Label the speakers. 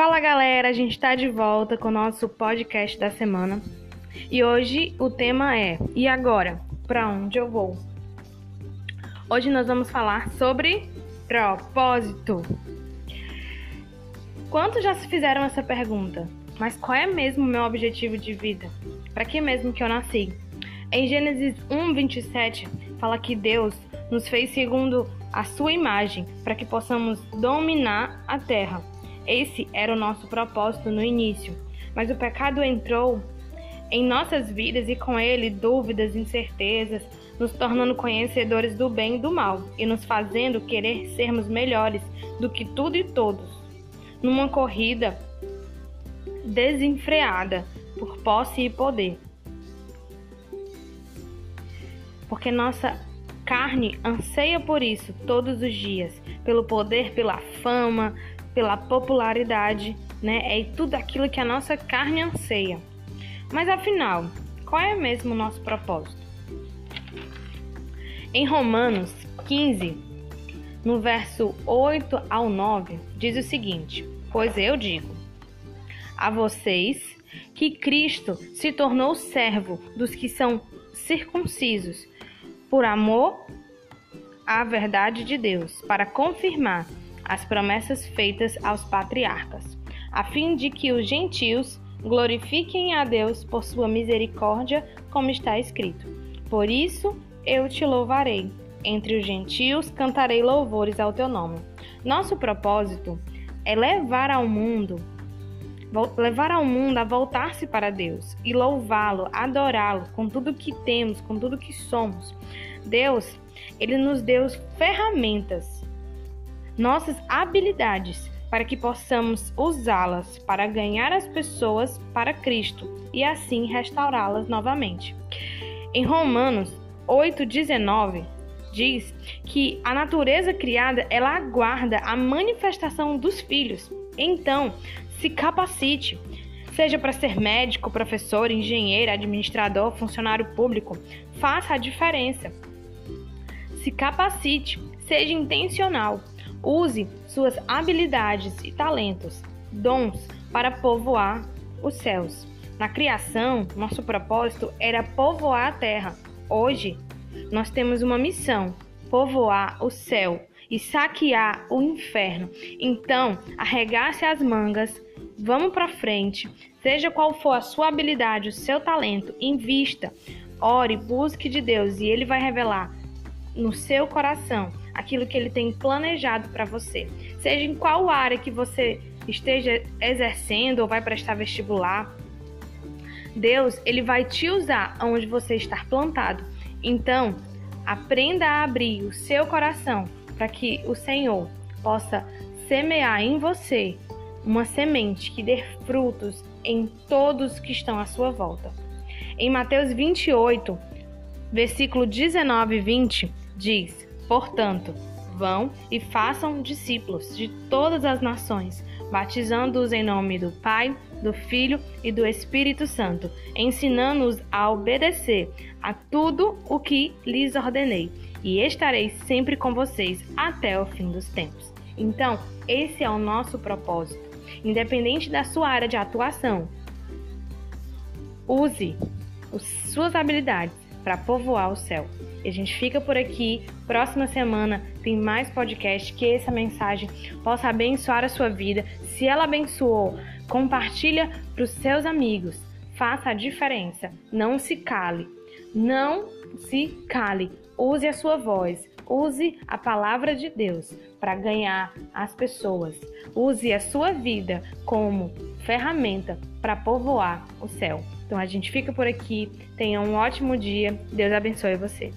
Speaker 1: Fala galera, a gente está de volta com o nosso podcast da semana e hoje o tema é E agora? Para onde eu vou? Hoje nós vamos falar sobre propósito. Quantos já se fizeram essa pergunta? Mas qual é mesmo o meu objetivo de vida? Para que mesmo que eu nasci? Em Gênesis 1, 27, fala que Deus nos fez segundo a sua imagem, para que possamos dominar a terra. Esse era o nosso propósito no início, mas o pecado entrou em nossas vidas e com ele dúvidas, incertezas, nos tornando conhecedores do bem e do mal e nos fazendo querer sermos melhores do que tudo e todos, numa corrida desenfreada por posse e poder. Porque nossa carne anseia por isso todos os dias, pelo poder, pela fama, pela popularidade, né? É tudo aquilo que a nossa carne anseia. Mas afinal, qual é mesmo o nosso propósito? Em Romanos 15, no verso 8 ao 9, diz o seguinte: Pois eu digo a vocês que Cristo se tornou servo dos que são circuncisos por amor à verdade de Deus, para confirmar as promessas feitas aos patriarcas, a fim de que os gentios glorifiquem a Deus por sua misericórdia, como está escrito. Por isso eu te louvarei. Entre os gentios cantarei louvores ao teu nome. Nosso propósito é levar ao mundo levar ao mundo a voltar-se para Deus e louvá-lo, adorá-lo com tudo que temos, com tudo que somos. Deus, ele nos deu ferramentas, nossas habilidades para que possamos usá-las para ganhar as pessoas para Cristo e assim restaurá-las novamente. Em Romanos 8:19 diz que a natureza criada ela aguarda a manifestação dos filhos. Então, se capacite. Seja para ser médico, professor, engenheiro, administrador, funcionário público, faça a diferença. Se capacite, seja intencional. Use suas habilidades e talentos, dons para povoar os céus. Na criação, nosso propósito era povoar a terra. Hoje, nós temos uma missão: povoar o céu e saquear o inferno. Então, arregace as mangas Vamos para frente. Seja qual for a sua habilidade, o seu talento, invista, ore, busque de Deus e ele vai revelar no seu coração aquilo que ele tem planejado para você. Seja em qual área que você esteja exercendo ou vai prestar vestibular, Deus, ele vai te usar onde você está plantado. Então, aprenda a abrir o seu coração para que o Senhor possa semear em você uma semente que dê frutos em todos que estão à sua volta. Em Mateus 28, versículo 19 e 20, diz: Portanto, vão e façam discípulos de todas as nações, batizando-os em nome do Pai, do Filho e do Espírito Santo, ensinando-os a obedecer a tudo o que lhes ordenei, e estarei sempre com vocês até o fim dos tempos. Então, esse é o nosso propósito independente da sua área de atuação. Use as suas habilidades para povoar o céu. E a gente fica por aqui. Próxima semana tem mais podcast. Que essa mensagem possa abençoar a sua vida. Se ela abençoou, compartilha para os seus amigos. Faça a diferença. Não se cale. Não se cale. Use a sua voz. Use a palavra de Deus para ganhar as pessoas. Use a sua vida como ferramenta para povoar o céu. Então a gente fica por aqui. Tenha um ótimo dia. Deus abençoe você.